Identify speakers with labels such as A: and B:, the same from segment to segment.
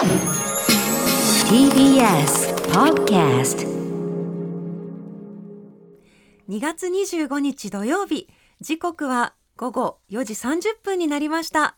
A: TBS Podcast
B: 2月25日土曜日。時刻は午後4時30分になりました。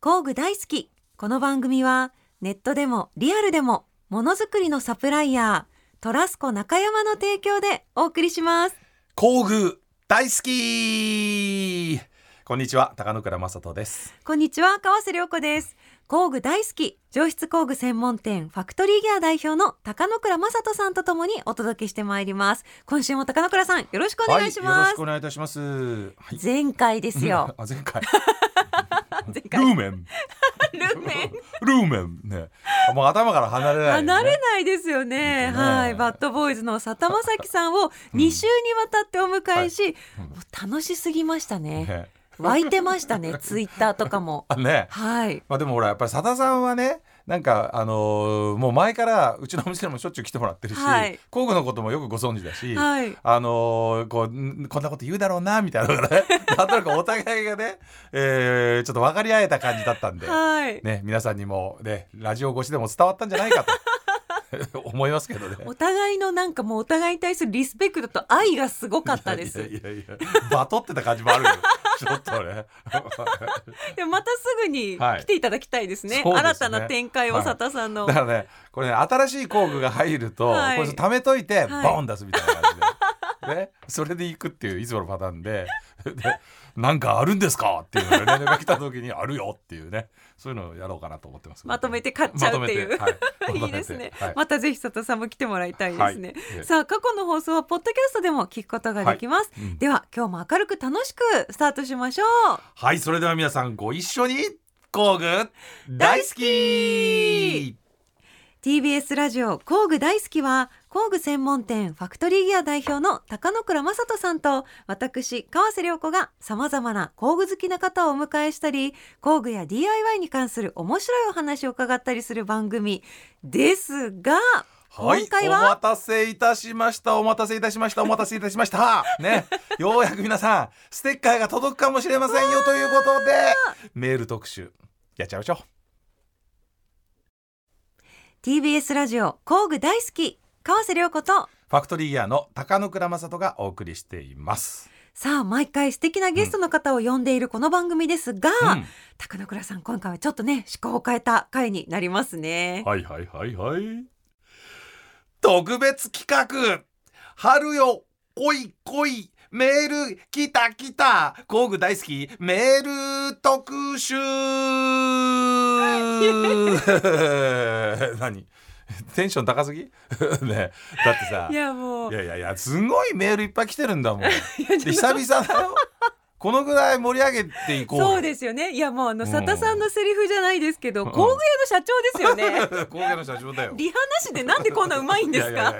B: 工具大好き。この番組はネットでもリアルでもものづくりのサプライヤートラスコ中山の提供でお送りします。
C: 工具大好き。こんにちは。高野倉正人です。
B: こんにちは。川瀬良子です工具大好き上質工具専門店ファクトリーギア代表の高野倉正人さんとともにお届けしてまいります。今週も高野倉さんよろしくお願いし
C: はい、よろ
B: ます、
C: しくお願いいたします、はい、
B: 前回ですよ。
C: あ前回。
B: 前回。
C: ルーメン。
B: ルーメン。
C: ルーメン。ね。もう頭から離れない、ね、
B: 離れないですよね。
C: ね。
B: はい、バッドボーイズの佐田正樹さんを2週にわたってお迎えし、
C: うん。
B: 楽しすぎましたね。
C: ね
B: 湧いてましたね、ツイッターとかも。
C: あね
B: はい。
C: まあでもほらやっぱり佐田さんはねなんかあのーもう前からうちのお店にもしょっちゅう来てもらってるし、
B: はい
C: 工具のこともよくご存知だし、
B: はい。
C: あのーこうんこんなこと言うだろうなみたいなのがね なんとなくお互いがね、えーちょっと分かり合えた感じだったんで、
B: はい。
C: ね、皆さんにも、ね、ラジオ越しでも伝わったんじゃないかと 思いますけどね。
B: お互いのなんかもうお互いに対するリスペクトと愛がすごかったです。
C: いやいやいやバトってた感じもあるよ ちょっとね。
B: でもまたすぐに
C: はい
B: 来ていただきたいですね。
C: そうですね
B: 新たな展開を
C: はい
B: 佐田さんの。
C: だからねこれね新しい工具が入ると、
B: はい
C: これ貯めといて、
B: はい
C: ボン出すみたいな感じで、ね、それでいくっていういつものパターンででなんかあるんですかっていう連絡が来た時にあるよっていうねそういうのをやろうかなと思ってます
B: まとめて買っちゃうっていう。
C: はい。
B: いいですね、
C: はい。
B: またぜひ佐田さんも来てもらいたいですね、
C: はい。
B: さあ過去の放送はポッドキャストでも聞くことができます、
C: はい。うん。
B: では今日も明るく楽しくスタートしましょう。
C: はい、それでは皆さんご一緒に工具大好き
B: TBS ラジオ工具大好きは工具専門店ファクトリーギア代表の高野倉正人さんと私川瀬良子がさまざまな工具好きな方をお迎えしたり工具や DIY に関する面白いお話を伺ったりする番組ですが
C: はい、
B: 今回は
C: お待たせいたしました。お待たせいたしました。お待たせいたしました。ねようやく皆さんステッカーが届くかもしれませんよということでメール特集やっちゃいましょう
B: TBS ラジオ工具大好き川瀬良子と。
C: ファクトリーギアの高野倉正人がお送りしています。
B: さあ毎回素敵なゲストの方を呼んでいるこの番組ですが、
C: うん。
B: 高野倉さん今回はちょっとね趣向を変えた回になりますね、
C: はいはいはいはい。特別企画。春よ来い来いメール来た来た。工具大好き。メール特集。何？テンション高すぎ？ねだってさ。
B: いやもう。
C: いやいやいやすごいメールいっぱい来てるんだもん。久々だよこのぐらい盛り上げていこう。よ
B: そうですよね。いやもうあの
C: うん。
B: 佐田さんのセリフじゃないですけど、
C: うん。
B: 工具屋の社長ですよね。
C: 工芸の社長だよ。
B: リハなしでなんでこんなうまいんですか？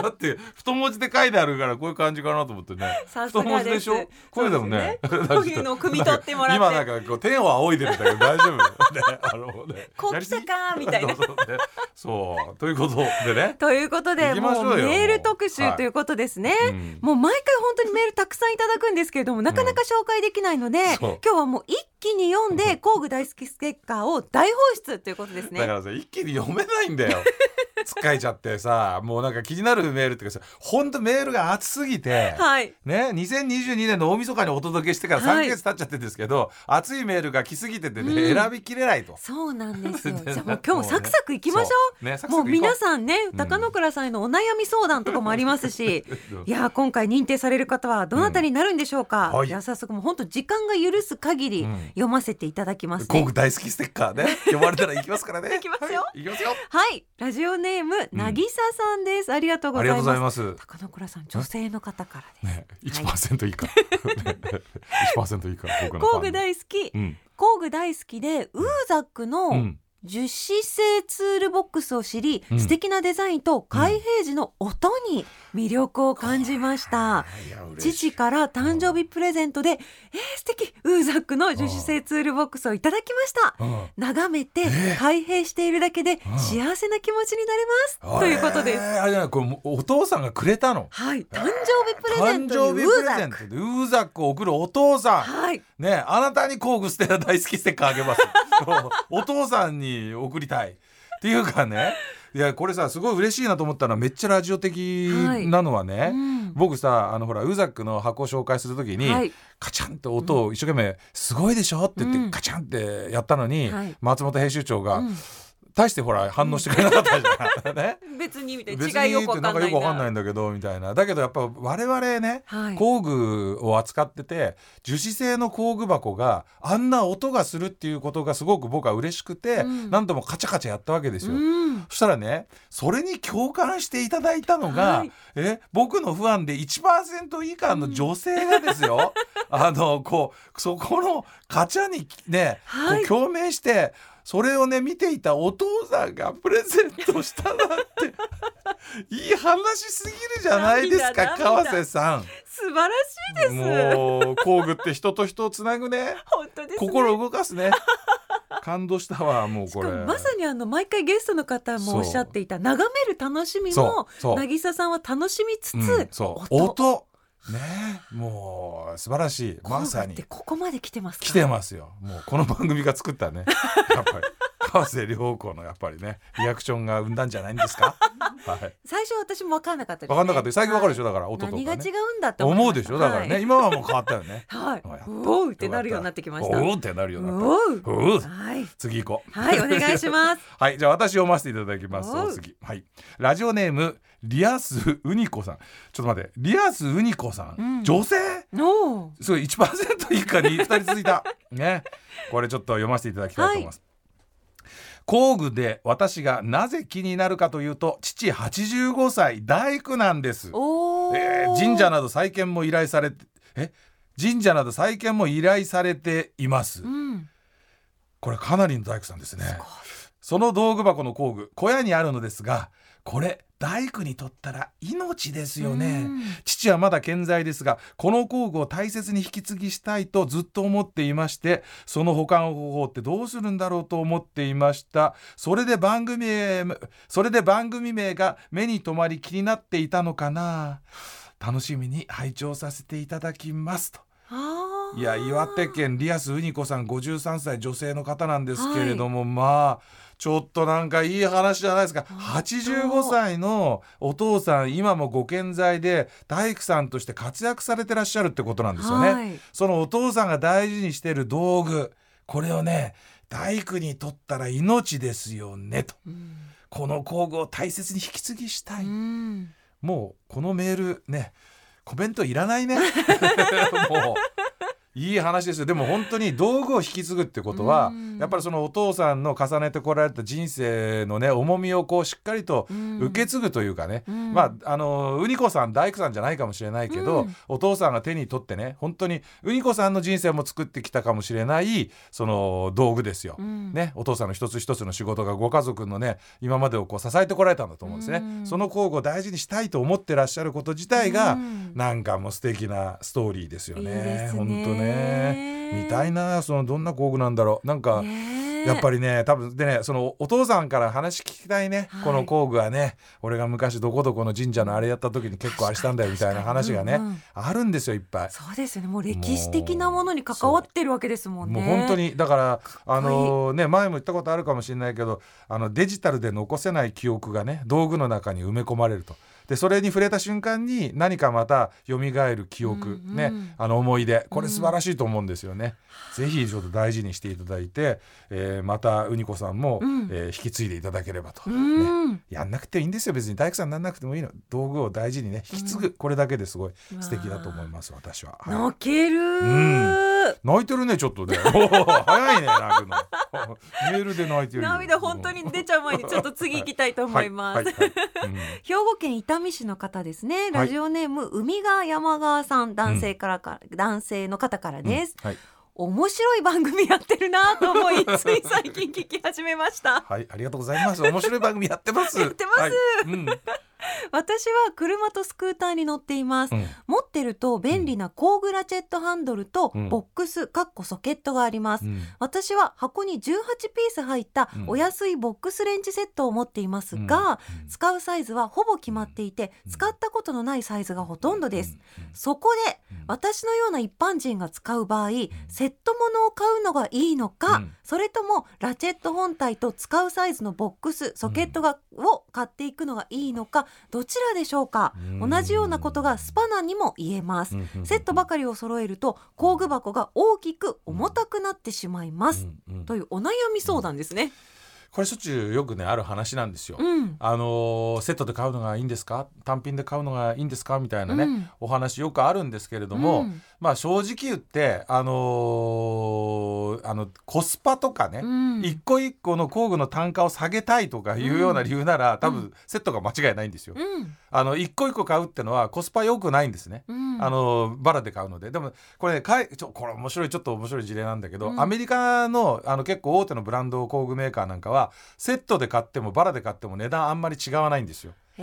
C: だって太文字で書いてあるからこういう感じかなと思ってね。
B: さす
C: 太文
B: がで
C: 字ですしょ？これでもね。
B: そうですね。こういうのを汲み取ってもらって。
C: 今なんかこう天を仰いでるんだけど大丈夫。ね あのね。
B: こう来たかみたいな。
C: そう。ということでね。
B: ということでもうメール特集
C: はい。
B: ということですね、
C: うん。
B: もう毎回本当にメールたくさんいただくんですけれどもなかなか紹介できないので、
C: そう。
B: 今日はもう一気に読んで工具大好きステッカーを大放出ということですね。
C: だからさ一気に読めないんだよ使えちゃってさもうなんか気になるメールっていうかさほんとメールが熱すぎて
B: はい。
C: ね、2022年の大晦日にお届けしてから3
B: はい。
C: ヶ月経っちゃってるんですけど、熱いメールが来すぎててね、
B: うん。
C: 選びきれないと。
B: そうなんですよ。
C: で
B: じゃあもう今日もサクサクいきましょ
C: そう。ね、
B: もう
C: クサクいこ
B: 皆さんね
C: うん。
B: 高野倉さんへのお悩み相談とかもありますし
C: う。ん
B: いやー今回認定される方はどなたになるんでしょうか、
C: うん。はい。
B: 早速もう本当時間が許す限り
C: うん。
B: 読ませていただきますね、
C: 工具大好きステッカーね、呼ばれたら行きますからね。
B: 行きますよ。
C: はい。行きますよ。
B: はい。ラジオネームなぎささんです、ありがとうございます。高野倉さん女性の方からです、
C: ね、一パーセント以下。一パーセント以下。
B: 工具大好き、
C: うん、
B: 工具大好きでウーザックの
C: うん、
B: 樹脂製ツールボックスを知り、
C: うん。
B: 素敵なデザインと開閉時の音に魅力を感じました、
C: いや嬉しい。
B: 父から誕生日プレゼントで、えー、素敵。ウーザックの樹脂製ツールボックスをいただきました。
C: うん。
B: 眺めて開閉しているだけで幸せな気持ちになれます、ということです、
C: えーあれこれお父さんがくれたの。
B: はい。誕生日プレゼン
C: 誕
B: トにウーザック
C: ウーザックを送るお父さん。
B: はい。
C: ねあなたに工具ステラ大好きステッカーあげます お父さんに送りたいっていうかね。いやこれさすごい嬉しいなと思ったのはめっちゃラジオ的なのはね、
B: うん
C: 僕さあのほらウーザックの箱を紹介するときに、
B: はい。
C: カチャンと音を一生懸命「すごいでしょ?」って言って、
B: うん。
C: カチャンってやったのに、
B: はい。
C: 松本編集長が、
B: うん
C: 大してほら反応してくれなかったじゃん。ね
B: 別にみたい
C: 別
B: な違いよくわ
C: か
B: かんないな
C: よくわかんないんだけどみたいな。だけどやっぱ我々ね、
B: はい。
C: 工具を扱ってて樹脂製の工具箱があんな音がするっていうことがすごく僕は嬉しくて、
B: うん。
C: 何度もカチャカチャやったわけですよ。
B: うん。
C: そしたらねそれに共感していただいたのが、
B: はい。
C: え僕のファンで1%以下の女性がですよ、あのこうそこのカチャにね、
B: はい。
C: 共鳴してそれをね見ていたお父さんがプレゼントしたなんて。いい話すぎるじゃないですか
B: 涙
C: 川
B: 涙。
C: 瀬さん。
B: 素晴らしいです。
C: もう工具って人と人をつなぐね。
B: 本当ですね。
C: 心動かすね。感動したわもうこれ。
B: まさにあの毎回ゲストの方もおっしゃっていた眺める楽しみも渚さんは楽しみつつ、
C: うん、
B: 音
C: ね。もう素晴らしい。まさに。
B: ここまで来てますか？
C: 来てますよ。もうこの番組が作ったね。やっぱり。川瀬良子のやっぱりねリアクションが生んだんじゃないんですか？はい。
B: 最初私も分かんなかったね、
C: 分かんなかった。最近分かるでしょ？
B: はい
C: だから音とかね。
B: 何が違うんだって思
C: うでしょ？だからね、
B: はい。
C: 今はもう変わったよね。
B: はい。おうってなるようになってきました。
C: おうってなるようになった。
B: おう
C: おう
B: はい。
C: 次行こう。
B: はいお願いします。
C: はい。じゃあ私読ませていただきます。
B: お
C: 次。はい。ラジオネームリアスウニコさん。ちょっと待って。リアスウニコさん、
B: うん。
C: 女性？すごい1%以下に2人続いた。ね。これちょっと読ませていただきたいと思います、工具で私がなぜ気になるかというと父85歳大工なんです、えー神社など再建も依頼されてえ？神社など再建も依頼されています、
B: うん。
C: これかなりの大工さんですねその道具箱の工具小屋にあるのですがこれ大工にとったら命ですよね、
B: うん。
C: 父はまだ健在ですがこの工具を大切に引き継ぎしたいとずっと思っていましてその保管方法ってどうするんだろうと思っていました。それで番組名それで番組名が目に留まり気になっていたのかな。楽しみに拝聴させていただきますと。いや岩手県リアスウニコさん53歳女性の方なんですけれども、まあちょっとなんかいい話じゃないですか。
B: 本当
C: 85歳のお父さん今もご健在で大工さんとして活躍されてらっしゃるってことなんですよね。
B: はい。
C: そのお父さんが大事にしてる道具これをね大工にとったら命ですよねと。
B: うん。
C: この工具を大切に引き継ぎしたい、
B: うん。
C: もうこのメールねコメントいらないね。もういい話ですよ。でも本当に道具を引き継ぐってことは
B: うん。
C: やっぱりそのお父さんの重ねてこられた人生のね重みをこうしっかりと
B: うん。
C: 受け継ぐというかね、
B: うん。
C: まああのウニコさん大工さんじゃないかもしれないけど、
B: うん。
C: お父さんが手に取ってね本当にウニコさんの人生も作ってきたかもしれないその道具ですよ。
B: うん。
C: ね、お父さんの一つ一つの仕事がご家族のね今までをこう支えてこられたんだと思うんですね、
B: うん。
C: その工具を大事にしたいと思ってらっしゃること自体が、
B: うん。
C: なんかもう素敵なストーリーですよね。
B: いいね。
C: 本当ね見たいなそのどんな工具なんだろう。なんか、やっぱりね多分でねそのお父さんから話聞きたいね、
B: はい。
C: この工具はね俺が昔どこどこの神社のあれやった時に結構あれしたんだよみたいな話がね、
B: うんうん
C: あるんですよいっぱい。
B: そうですよね。もう歴史的なものに関わってるわけですもんね。
C: もう本当にだからあのね前も言ったことあるかもしれないけどあのデジタルで残せない記憶がね道具の中に埋め込まれると。でそれに触れた瞬間に何かまた蘇る記憶、
B: うんうん。
C: ねあの思い出。これ素晴らしいと思うんですよね。ぜひちょっと大事にしていただいて、えーまたウニコさんも、
B: うん。
C: えー引き継いでいただければと、
B: う
C: ね、
B: ん
C: やんなくていいんですよ。別に大工さんになんなくてもいいの。道具を大事にね引き継ぐ、これだけですごい素敵だと思います私は。はい。
B: 泣ける、
C: ん泣いてるねちょっとね。早いね泣くの。メールで泣いてるよ。
B: 涙本当に出ちゃう前にちょっと次行きたいと思います、
C: はいはいはい。うん。
B: 兵庫県伊丹市の方ですね。ラジオネーム、海川山川さん男性からか、男性の方からです、
C: はい。
B: 面白い番組やってるなと思いつい最近聞き始めました。
C: はいありがとうございます。面白い番組やってます。
B: やってます。
C: はい。うん
B: 私は車とスクーターに乗っています、
C: うん。
B: 持ってると便利な工具ラチェットハンドルと
C: うん。
B: ボックスかっこソケットがあります、
C: うん。
B: 私は箱に18ピース入った
C: うん。
B: お安いボックスレンジセットを持っていますが、
C: うん。
B: 使うサイズはほぼ決まっていて、
C: うん。
B: 使ったことのないサイズがほとんどです、そこで
C: うん。
B: 私のような一般人が使う場合、セットものを買うのがいいのか、
C: うん。
B: それともラチェット本体と使うサイズのボックスソケットが、を買っていくのがいいのかどちらでしょうか、
C: うん。
B: 同じようなことがスパナにも言えます、セットばかりを揃えると工具箱が大きく重たくなってしまいます、というお悩み相談ですね。
C: これしょっちゅうよくねある話なんですよ。
B: うん、
C: あのーセットで買うのがいいんですか？単品で買うのがいいんですか？みたいなね、
B: うん。
C: お話よくあるんですけれども、
B: うん。
C: まあ正直言ってあのーあのコスパとかね、
B: うん。
C: 一個一個の工具の単価を下げたいとかいうような理由なら、多
B: う
C: 分セットが間違いないんですよ。
B: うん。
C: あの一個一個買うってのはコスパ良くないんですね。
B: うん。
C: あのバラで買うので。でもこれねかいちょこれ面白いちょっと面白い事例なんだけど、
B: うん。
C: アメリカのあの結構大手のブランド工具メーカーなんかはセットで買ってもバラで買っても値段あんまり違わないんですよ。と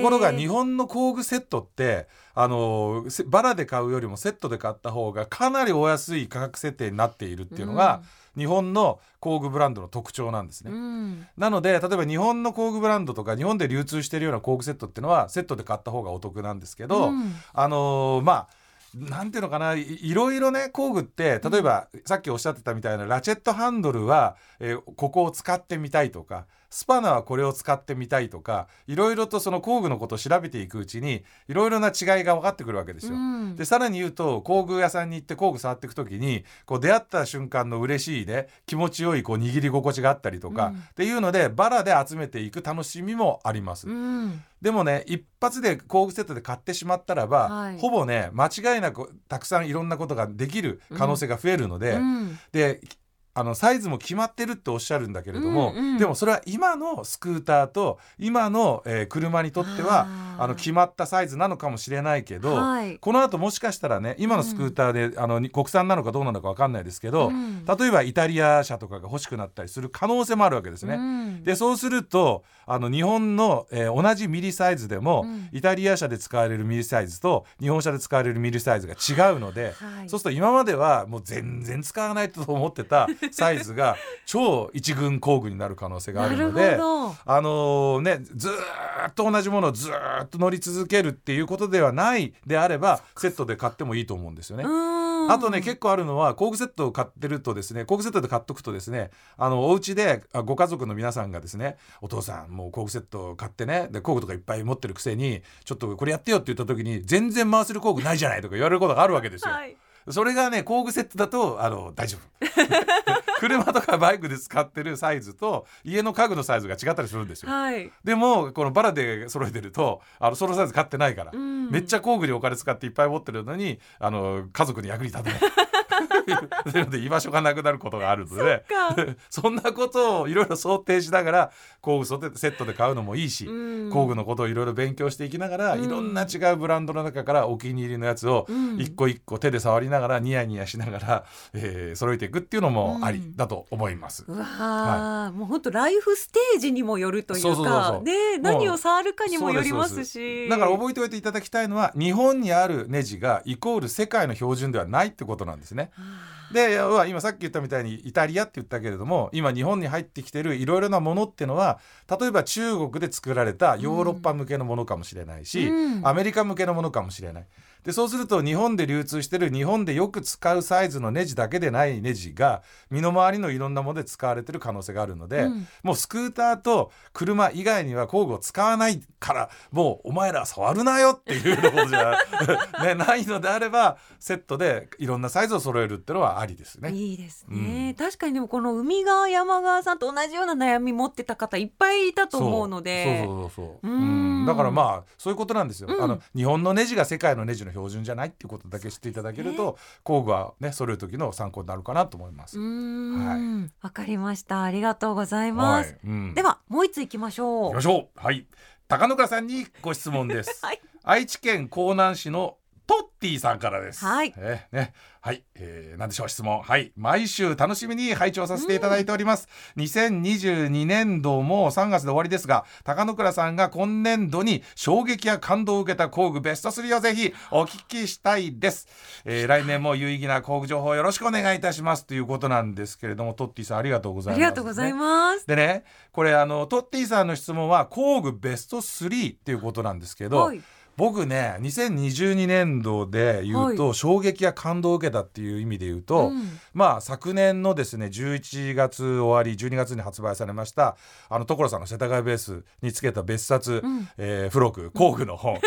C: ころが日本の工具セットってあのせバラで買うよりもセットで買った方がかなりお安い価格設定になっているっていうのが、日本の工具ブランドの特徴なんですね。
B: うん。
C: なので例えば日本の工具ブランドとか日本で流通しているような工具セットっていうのはセットで買った方がお得なんですけど、
B: うん。
C: あのーまあなんていうのかないいろいろね工具って例えば、さっきおっしゃってたみたいなラチェットハンドルは、えーここを使ってみたいとかスパナはこれを使ってみたいとかいろいろとその工具のことを調べていくうちにいろいろな違いが分かってくるわけですよ。
B: うん。
C: でさらに言うと工具屋さんに行って工具触っていく時にこう出会った瞬間の嬉しいね気持ちよいこう握り心地があったりとか、
B: うん。
C: っていうのでバラで集めていく楽しみもあります。
B: うん。
C: でもね一発で工具セットで買ってしまったらば、
B: はい。
C: ほぼね間違いなくたくさんいろんなことができる可能性が増えるので、
B: うん。
C: であのサイズも決まってるっておっしゃるんだけれども、
B: うんうん。
C: でもそれは今のスクーターと今の、えー車にとっては
B: あ
C: の決まったサイズなのかもしれないけど、
B: はい。
C: この後もしかしたらね今のスクーターで、あのに国産なのかどうなのか分かんないですけど、
B: うん。
C: 例えばイタリア車とかが欲しくなったりする可能性もあるわけですね。
B: うん。
C: でそうするとあの日本の、えー同じミリサイズでも、
B: うん。
C: イタリア車で使われるミリサイズと日本車で使われるミリサイズが違うので、
B: はい。
C: そうすると今まではもう全然使わないと思ってた サイズが超一軍工具になる可能性があるの
B: な
C: であのーねずーっと同じものをずーっと乗り続けるっていうことではないであればセットで買ってもいいと思うんですよね。
B: うん
C: あとね結構あるのは工具セットを買ってるとですね工具セットで買っとくとですねあのお家であご家族の皆さんがですねお父さんもう工具セット買ってねで工具とかいっぱい持ってるくせにちょっとこれやってよって言った時に全然回せる工具ないじゃないとか言われることがあるわけですよ。
B: はい
C: それがね工具セットだとあの大丈夫 車とかバイクで使ってるサイズと家の家具のサイズが違ったりするんですよ。
B: はい
C: でもこのバラで揃えてるとあのそのサイズ買ってないから、
B: うん
C: めっちゃ工具にお金使っていっぱい持ってるのにあの家族に役に立てない。なので居場所がなくなることがあるのでそ んなことをいろいろ想定しながら工具セットで買うのもいいし、
B: うん。
C: 工具のことをいろいろ勉強していきながら、
B: うん。
C: いろんな違うブランドの中からお気に入りのやつを
B: うん。
C: 一個一個手で触りながらニヤニヤしながら、えー揃えていくっていうのもありだと思います。
B: うわー、もう本当ライフステージにもよるというかね何を触るかにもよりますし。
C: だから覚えておいていただきたいのは日本にあるネジがイコール世界の標準ではないってことなんですね。で要は今さっき言ったみたいにイタリアって言ったけれども今日本に入ってきてるいろいろなものっていうのは例えば中国で作られたヨーロッパ向けのものかもしれないし、
B: うん
C: アメリカ向けのものかもしれない。でそうすると日本で流通してる日本でよく使うサイズのネジだけでないネジが身の回りのいろんなもので使われてる可能性があるので、
B: うん。
C: もうスクーターと車以外には工具を使わないからもうお前ら触るなよっていうことじゃ、ね、ないのであればセットでいろんなサイズを揃えるっていうのはありですね。
B: いいですね、
C: うん。
B: 確かにでもこの海側山側さんと同じような悩み持ってた方いっぱいいたと思うので。
C: そうそうそうそう。
B: う
C: うんんだからまあそういうことなんですよ、
B: うん。
C: あの日本のネジが世界のネジの標準じゃないっていうことだけ知っていただけると、工具はね揃える時の参考になるかなと思います、
B: うーん。わ、かりました。ありがとうございま
C: はい。
B: す、
C: うん。
B: ではもう一つ行きましょう。
C: 行きましょう。はい。高野倉さんにご質問です、
B: はい。
C: 愛知県江南市のトッティさんからです。
B: はい
C: えーね、はい、えー、なんでしょう質問。はい、毎週楽しみに拝聴させていただいております。2022年度も3月で終わりですが、高野倉さんが今年度に衝撃や感動を受けた工具ベスト3をぜひお聞きしたいです。えー、来年も有意義な工具情報よろしくお願いいたしますということなんですけれども、トッティさんありがとうござ
B: あ
C: います、
B: りがとうございます。
C: でねこれあのトッティさんの質問は工具ベスト3っていうことなんですけど、
B: はい
C: 僕ね2022年度で言うと、衝撃や感動を受けたっていう意味で言うと、
B: うん。
C: まあ昨年のですね11月終わり12月に発売されましたあの所さんの世田谷ベースにつけた別冊、
B: うん。
C: えー付録工具 の本。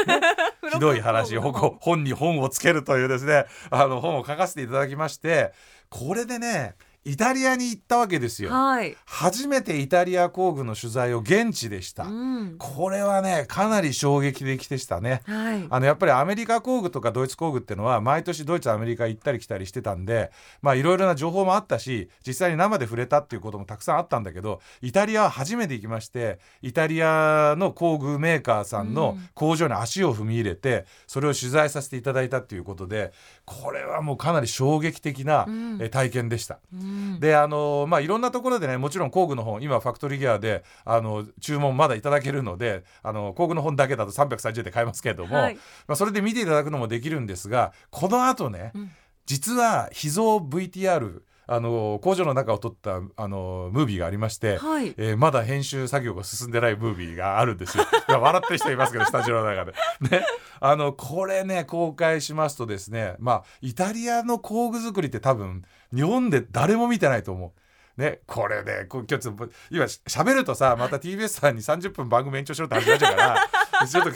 C: ひどい話本に本をつけるというですねあの本を書かせていただきましてこれでねイタリアに行ったわけですよ。
B: はい。
C: 初めてイタリア工具の取材を現地でした、
B: うん
C: これはねかなり衝撃的でしたね
B: はい。
C: あのやっぱりアメリカ工具とかドイツ工具っていうのは毎年ドイツアメリカ行ったり来たりしてたんでまあいろいろな情報もあったし実際に生で触れたっていうこともたくさんあったんだけどイタリアは初めて行きましてイタリアの工具メーカーさんの工場に足を踏み入れてそれを取材させていただいたっていうことでこれはもうかなり衝撃的な
B: うん。
C: え体験でした。
B: うん。
C: であのまあいろんなところでねもちろん工具の本今ファクトリーギアであの注文まだいただけるのであの工具の本だけだと330円で買えますけれども、
B: はい。
C: まあ、それで見ていただくのもできるんですがこの後ね、
B: うん。
C: 実は秘蔵 VTR あの工場の中を撮ったあのムービーがありまして、
B: はい。
C: えーまだ編集作業が進んでないムービーがあるんですよ。笑ってる人いますけどスタジオの中で。ね、あのこれね公開しますとですねまあイタリアの工具作りって多分日本で誰も見てないと思う。ね、これね今日ちょっと今しゃべるとさまた TBS さんに30分番組延長しろって話になっちゃうからちょっと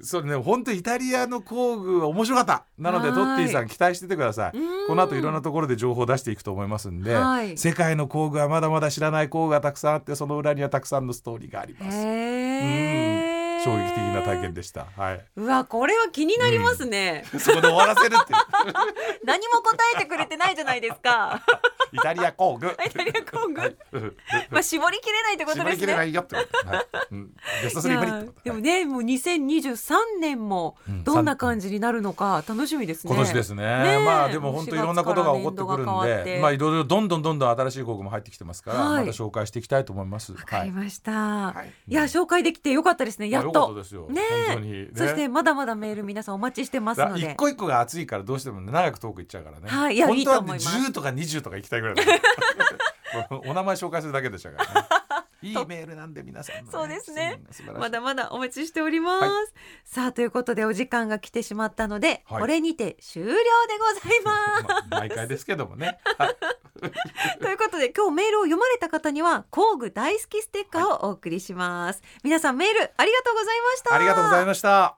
C: そうね本当イタリアの工具面白かった。なので
B: はい。
C: トッティさん期待しててください。
B: うん。
C: この後いろんなところで情報を出していくと思いますんで、
B: はい。
C: 世界の工具はまだまだ知らない工具がたくさんあってその裏にはたくさんのストーリーがあります。
B: へー。
C: 衝撃的な体験でした。はい。
B: うわこれは気になりますね、
C: そこで終わらせるって
B: 何も答えてくれてないじゃないですか
C: イタリア工具。
B: イタリア工具？まあ絞りきれないってこと
C: 絞り
B: ですね。
C: きれないよってこと。はい。うんベスト
B: い
C: 3無理
B: や
C: ってこと。
B: でもねもう2023年も
C: うん。
B: どんな感じになるのか楽しみですね。
C: 今年ですね。
B: ねえ。
C: まあでも本当いろんなことが起こってくる
B: 4月から年度が変わって。
C: んでまあいろいろどんどんどんどん新しい工具も入ってきてますから、
B: はい。
C: また紹介していきたいと思います。
B: わかりました、
C: はい。
B: い、や紹介できてよかったですね。やっと。
C: ですよ。
B: ねえ。
C: 本当に。ね。
B: そしてまだまだメール皆さんお待ちしてますので。
C: 一個一個が熱いからどうしてもね。長くトークいっちゃうからね。
B: はいいや
C: 本当はい
B: いと思います。
C: 10とか20とか行きたいぐらい。お名前紹介するだけでしたからね。いいメールなんで皆さんの、
B: そうですね。まだまだお待ちしております、
C: はい。
B: さあということでお時間が来てしまったので、
C: はい。
B: これにて終了でございます。
C: まあ毎回ですけどもね。はい。
B: ということで今日メールを読まれた方には工具大好きステッカーをお送りします、皆さんメールありがとうございました。
C: ありがとうございました。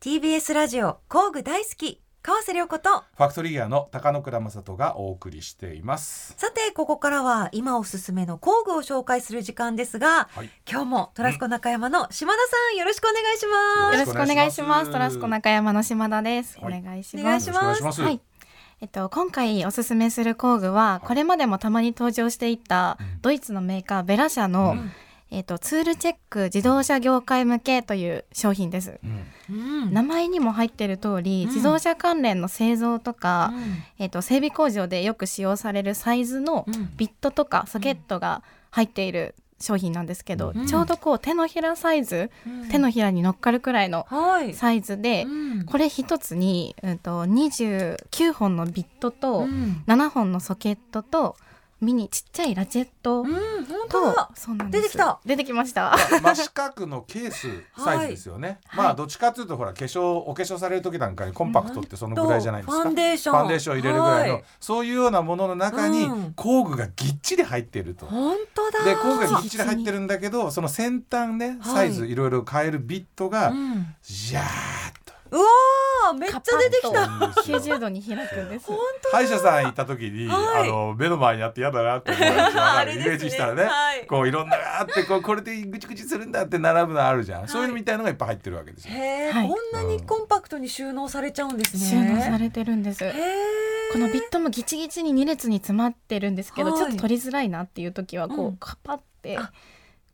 B: TBS ラジオ工具大好き川瀬良子と
C: ファクトリーギアの高野倉正人がお送りしています。
B: さてここからは今おすすめの工具を紹介する時間ですが
C: はい。
B: 今日もトラスコ中山の島田さんよろしくお願いします
D: よろしくお願いします。トラスコ中山の島田です。お
C: はい
D: 願いし
B: お願
D: ます。
B: いします
C: よろしくお願いします。
D: はい。えっと今回おすすめする工具は、
C: い
D: これまでもたまに登場していた
C: うん
D: ドイツのメーカーベラ社の、
C: うん
D: えっとツールチェック自動車業界向けという商品です。
C: うん。
B: うん
D: 名前にも入っている通り、
B: うん。
D: 自動車関連の製造とか、
B: うん。
D: えっと整備工場でよく使用されるサイズの
B: うん。
D: ビットとかソケットが入っている商品なんですけど、
B: うん。
D: ちょうどこう手のひらサイズ、
B: うん。
D: 手のひらに乗っかるくらいの
B: はい。
D: サイズで、
B: うん。
D: これ一つに、うん、と29本のビットと
B: うん。
D: 7本のソケットとミニちっちゃいラチェット。
B: うん本当
D: そうなんです。
B: 出てきた。
D: 出てきました。
C: 真四角のケースサイズですよね。
D: はい。
C: まあどっちかというとほら化粧お化粧される時なんかにコンパクトってそのぐらいじゃないですか。
B: ファンデーション。
C: ファンデーションを入れるぐらいの、
B: は
C: そういうようなものの中に
B: うん。
C: 工具がぎっちり入っていると。
B: 本当だ。
C: で工具がぎっちり入ってるんだけどその先端ね
B: はい。
C: サイズいろいろ変えるビットが
B: うん。
C: ジャーッと。
B: うわーめっちゃ出てきた。
C: カパッと
D: 90度に開くんです。
B: 本
C: 歯医者さん行った時に、
B: はい。
C: あの目の前にあって嫌だなって思うイメージしたらね、
B: はい。
C: こういろんなあってこうこれでぐちぐちするんだって並ぶのあるじゃん、そういうのみたいのがいっぱい入ってるわけですよ。
B: へえ、
D: はい。
B: こんなにコンパクトに収納されちゃうんですね。
D: 収納されてるんです。
B: へえ。
D: このビットもギチギチに2列に詰まってるんですけど、
B: はい。
D: ちょっと取りづらいなっていう時はこう、
B: うん。
D: カパって
B: あ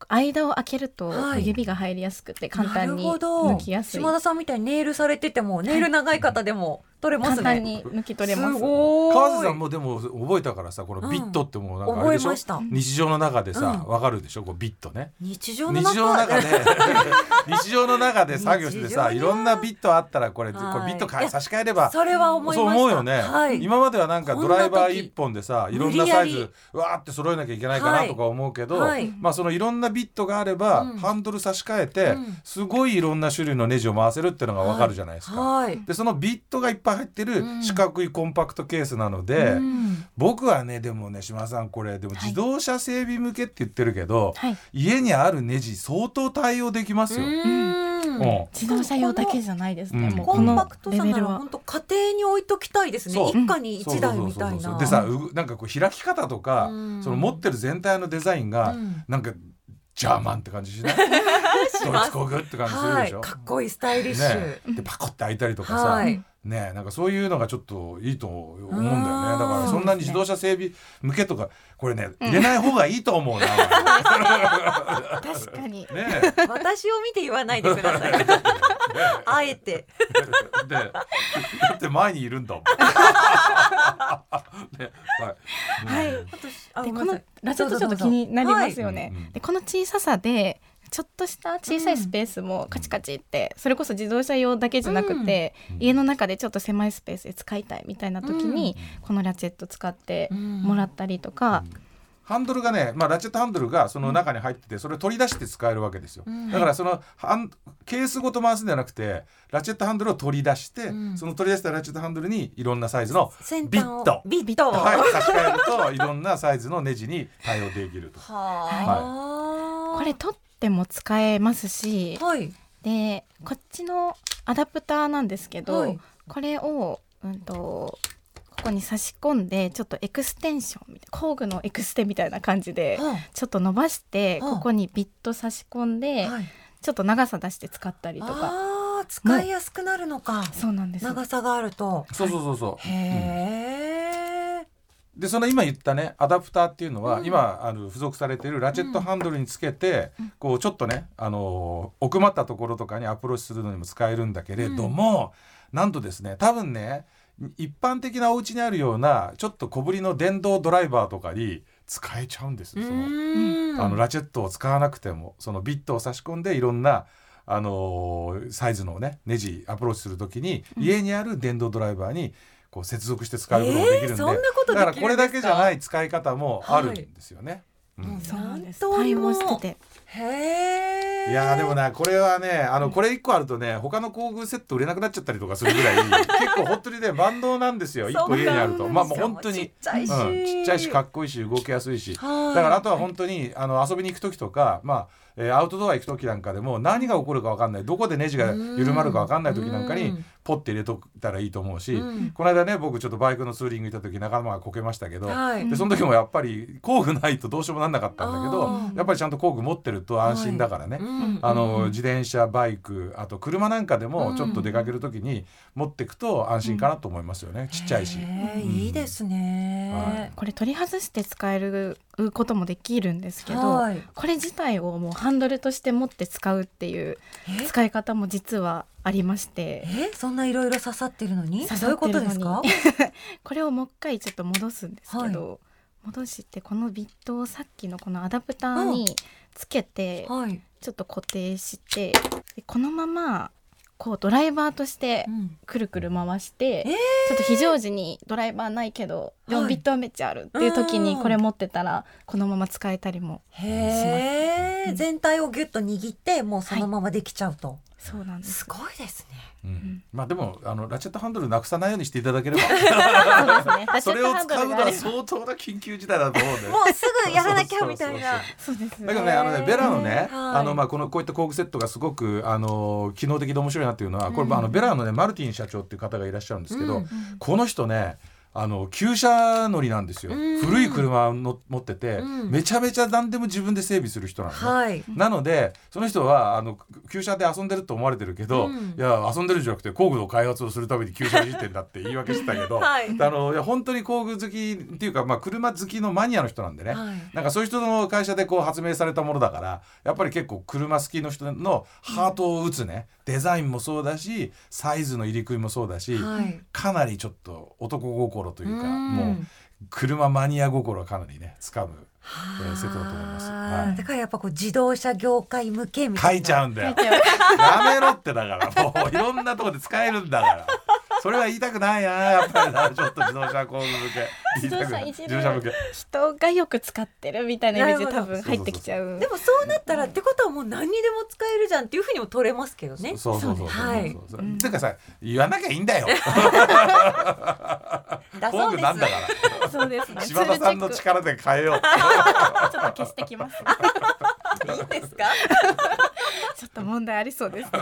D: 間を開けると
B: はい。
D: 指が入りやすくて簡単に抜きやすい、
B: 島田さんみたいにネイルされててもネイル長い方でも取れますね。
D: 簡単に抜き取れます。
B: すごい。
C: 川瀬さんもでも覚えたからさこのビットってもうなんかあれでしょ、
B: 覚えました。
C: 日常の中でさ
B: うん。
C: わかるでしょ？こうビットね。
B: 日常の中。
C: 日常の中で。日常の中で作業してさいろんなビットあったらこれこ
B: はい。
C: れビットか差し替えれば。
B: それは思い
C: そう
B: ました。
C: 思うよね、
B: はい、
C: 今まではなんかドライバー一本でさいろんなサイズわーって揃えなきゃいけないかなとか思うけど、
B: はい。はい
C: まあそのいろんなビットがあれば、
B: うん。
C: ハンドル差し替えて、
B: うん。
C: すごいいろんな種類のネジを回せるっていうのがわかるじゃないですか。
B: はい。
C: でそのビットがいっぱい入ってる
B: うん。
C: 四角いコンパクトケースなので、
B: うん。
C: 僕はねでもね島田さんこれでも
D: はい。
C: 自動車整備向けって言ってるけど、
D: はい。
C: 家にあるネジ相当対応できますよ。
B: うん。
C: うん。
D: 自動車用だけじゃないですね、
C: うん。
B: コンパクトさなら本当家庭に置いときたいですね。一家に一台みたいな。
C: でさうなんかこう開き方とか、
B: うん。
C: その持ってる全体のデザインが、
B: うん。
C: なんかジャーマンって感じしない？ドイツ工具って感じするでしょ、
B: はい。かっこいいスタイリッシュ、
C: ね、でパコって開いたりとかさ、
B: はい
C: ねなんかそういうのがちょっといいと思うんだよね。だからそんなに自動車整備向けとかこれね入れない方がいいと思うな、
D: 確かに。
C: ね。
B: 私を見て言わないでください。あえて。
C: でだって前にいるんだもん。ね。はい。
D: はい。でこのラチェットちょっと気になりますよね、でこの小ささでちょっとした小さいスペースもカチカチって、それこそ自動車用だけじゃなくて、
C: うん。
D: 家の中でちょっと狭いスペースで使いたいみたいな時に、このラチェット使ってもらったりとか、
C: ハンドルがね、まあ、ラチェットハンドルがその中に入っててそれを取り出して使えるわけですよ、
B: うん。
C: だからそのハンケースごと回すんじゃなくてラチェットハンドルを取り出して、
B: うん。
C: その取り出したラチェットハンドルにいろんなサイズの
B: 先
C: ビット。
B: ビット。
C: はい、差し替えるといろんなサイズのネジに対応できると。
B: はあ。
D: これ取っても使えますし
B: はい
D: でこっちのアダプターなんですけど、
B: はい。
D: これを、うん、とここに差し込んでちょっとエクステンションみたいな工具のエクステみたいな感じで
B: は
D: ちょっと伸ばして
B: はあ。
D: ここにビット差し込ん
B: あ
D: で
B: はい。
D: ちょっと長さ出して使ったりとか。
B: 使いやすくなるのか。
D: そうなんです
B: 長さがあると。
C: そうそうそうそう。
B: へえ
C: でその今言ったねアダプターっていうのは、
B: うん。
C: 今あの付属されているラチェットハンドルにつけて、こうちょっとね、あのー奥まったところとかにアプローチするのにも使えるんだけれども、なんとですね多分ね一般的なお家にあるようなちょっと小ぶりの電動ドライバーとかに使えちゃうんですそのあのラチェットを使わなくてもそのビットを差し込んでいろんなあのーサイズのねネジアプローチするときに、家にある電動ドライバーにこう接続して使うこともできるんで、だからこれだけじゃない使い方もあるんですよね。うん
B: うん。
D: そうなんです。
B: なん。とも
D: してて。
B: へえ
C: いやーでもねこれはねあのこれ1個あるとね他の工具セット売れなくなっちゃったりとかするぐらい 結構本当にね万能なんですよ。1個家にあると。まあもう本当に
B: ちっちゃいし、
C: うん、ちっちゃいしかっこいいし動きやすいし。
B: はい。
C: だからあとは本当にあの遊びに行く時とかまあえーアウトドア行く時なんかでも何が起こるか分かんない。どこでネジが緩まるか分かんない時なんかに
B: うん
C: ポッて入れといたらいいと思うし、
B: うん。
C: この間ね僕ちょっとバイクのツーリング行った時仲間がこけましたけど、
B: はい。
C: でその時もやっぱり工具ないとどうしようもなんなかったんだけどやっぱりちゃんと工具持ってると安心だからね、
B: うん。
C: あの
B: うん
C: 自転車バイクあと車なんかで
B: うん。
C: もちょっと出かける時に持っていくと安心かなと思いますよね、ちっちゃいし。
B: いいですね、
D: これ取り外して使えることもできるんですけど、
B: はい。
D: これ自体をもうハンドルとして持って使うっていう
B: え？
D: 使い方も実はありまして。
B: えそんないろいろ刺さってるのに？
D: 刺
B: どういうことですか？
D: これをもう一回ちょっと戻すんですけど、
B: は
D: 戻してこのビットをさっきのこのアダプターにつけて
B: はい、
D: ちょっと固定してでこのままこうドライバーとして
B: うん。
D: くるくる回して、
B: えー。
D: ちょっと非常時にドライバーないけどでも
B: はい。
D: ビットはめっちゃあるっていう時に
B: うん。
D: これ持ってたらこのまま使えたりも
B: へえ、
D: うん。
B: 全体をギュッと握ってもうそのままできちゃうと、
D: そうなんです。
B: すごいですね。
C: うん。まあでもあのラチェットハンドルなくさないようにしていただければ。
D: そうですね。ラチ
C: それを
D: ェットハンド
C: 使うのは相当な緊急事態だと思うんで。
B: もうすぐやらなきゃみたいな。
D: そうです
C: だけどね、あのね、ベラのね、
B: はい。
C: あの、まあ、この、こういった工具セットがすごく、あの、機能的で面白いなっていうのは、これ、
B: うん。
C: まああの、ベラのね、マルティン社長っていう方がいらっしゃるんですけど。
B: うん。
C: この人ね、あの旧車乗りなんですよ。
B: うん。
C: 古い車の持ってて、
B: うん。
C: めちゃめちゃ何でも自分で整備する人なのね、
B: はい。
C: なのでその人はあの旧車で遊んでると思われてるけど、
B: うん。
C: いや遊んでるんじゃなくて工具の開発をするために旧車いじってんだって言い訳してたけど、
B: はい。
C: あのいや本当に工具好きっていうか、まあ、車好きのマニアの人なんでね、
B: はい。
C: なんかそういう人の会社でこう発明されたものだからやっぱり結構車好きの人のハートを打つね、デザインもそうだしサイズの入り食いもそうだし、
B: はい。
C: かなりちょっと男心というか
B: うん。
C: もう車マニア心はかなりね掴むえーセットだと思います。
B: は
C: はい。
B: いだからやっぱこう自動車業界向けみたいな。
C: 書いちゃうんだよ。やめろってだから。もういろんなとこで使えるんだからそれは言いたくないな。やっぱりな。ちょっと自動車工具向け。
D: 自動車
C: 向け。
D: 人がよく使ってるみたいなイメージで多分入ってきちゃう。
B: でもそうなったらってことはもう何にでも使えるじゃんっていうふうにも取れますけどね。
C: そうそうそうそうそう。
B: はい。
C: そう
D: う
C: かさ言わなきゃいいんだよ。工
B: だそうです。
C: 具なんだから。
D: そうですね。
C: 柴田さんの力で変えよう。
D: ク ちょっと消してきます
B: いいんですか？
D: ちょっと問題ありそうですね。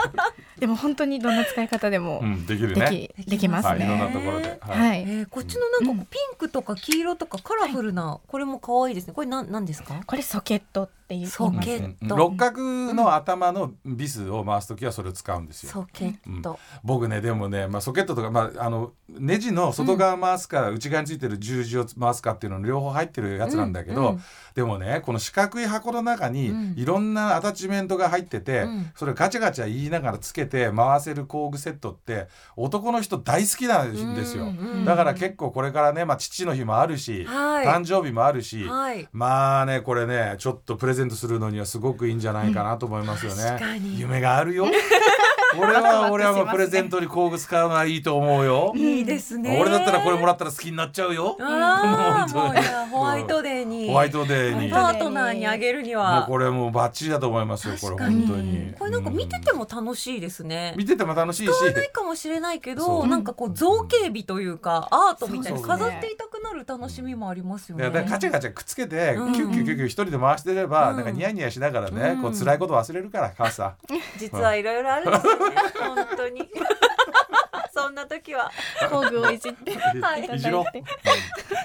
D: でも本当にどんな使い方でも
C: うんできる
D: で
C: ね
D: き、できます
C: はいいろんな
D: ね
C: ところで。
D: は
C: はい。
D: い、
B: えーこっちのなんかピンクとか黄色とかカラフルなこれも可愛いですね。これなんなんですか？
D: これソケットっていう。
B: ソケット。
C: うん。六角の頭のビスを回すときはそれを使うんですよ。
B: ソケット。
C: 僕ねでもね、まあ、ソケットとか、まあ、あのネジの外側回すか、内側についてる十字を回すかっていうの両方入ってるやつなんだけど、
B: うん。うん。
C: でもねこの四角い箱の中に
B: うん
C: いろんなアタッチメントが入ってて、
B: うん
C: それガチャガチャ言いながらつけて回せる工具セットって男の人大好きなんですよ。だから結構これからね、まあ、父の日もあるし、
B: はい
C: 誕生日もあるし、
B: はい
C: まあねこれねちょっとプレゼントするのにはすごくいいんじゃないかなと思いますよね。夢があるよ。これは俺はもうプレゼントに工具使うのはいいと思うよ。
B: いいですね
C: 俺だったらこれもらったら好きになっちゃうよ。
B: ああホワイトデーに
C: ホワイトデーに。
B: パートナーにあげるに
C: もう
B: は
C: これもうバッチリだと思いますよ。これ
B: 確かに
C: 本当に。
B: これなんか見てて
C: も
B: も楽しいですね
C: 見てても楽しいし。
B: 使わないかもしれないけどなんかこう造形美というかアートみたいに飾っていたくなる楽しみもありますよね。
C: いやだからガチャガチャくっつけて、
B: うん。
C: キュッキュッキュッキュッ一人で回してれば、
B: うん。
C: なんかニヤニヤしながらね、
B: うん。
C: こう辛いこと忘れるから母さん。
B: 実はいろいろあるんですよね本当に。そんな時は。
D: 工具をいじってい。ただいて。
C: いじろう。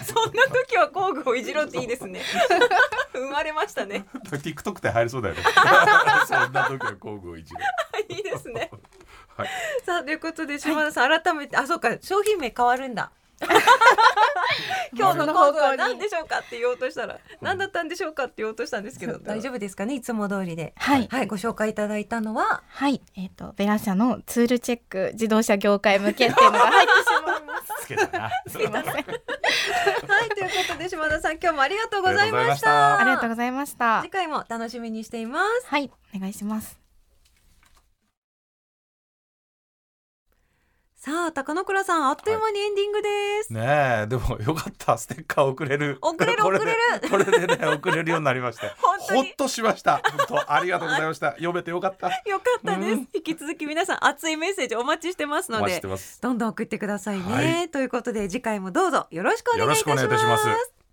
B: そんな時は工具をいじろうっていいですね。生まれましたね。
C: TikTok で入りそうだよね。そんな時は工具をいじる。
B: いいですね。
C: はい。
B: さあということで島田さん、改めてあそうか商品名変わるんだ 今日の工具は何でしょうかって言おうとしたら何だったんでしょうかって言おうとしたんですけど。大丈夫ですかね？いつも通りで。
D: はい。
B: はいご紹介いただいたのは？
D: はい。えっ、とベラ社のツールチェック自動車業界向けっていうのが入ってしまいます。
C: つけたな。
D: すいません。
B: はいということで島田さん今日もありがとうございまし
C: あ
B: た。
D: ありがとうございました。
B: 次回も楽しみにしています。
D: はいお願いします
B: さあ高野倉さんあっという間にエンディングです、
C: ねえでもよかった。ステッカー送れる。
B: 送れる
C: これで
B: 送
C: これでね送れるようになりまして。
B: 本当に。
C: ほっとしました。本当ありがとうございました。読めてよかった。
B: よかったです、
C: うん。
B: 引き続き皆さん熱いメッセージお待ちしてますので
C: てます。
B: どんどん送ってくださいね、
C: は
B: ということで次回もどうぞよろしくお願いいたします。
C: よろしくお願いいたします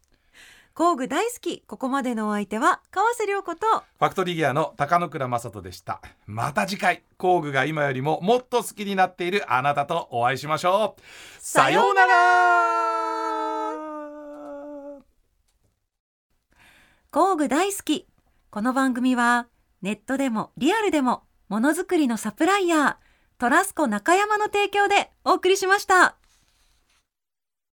B: 工具大好き。ここまでのお相手は川瀬良子と
C: ファクトリーギアの高野倉正人でした。また次回工具が今よりももっと好きになっているあなたとお会いしましょう。さようなら。
B: 工具大好き。この番組はネットでもリアルでもものづくりのサプライヤートラスコ中山の提供でお送りしました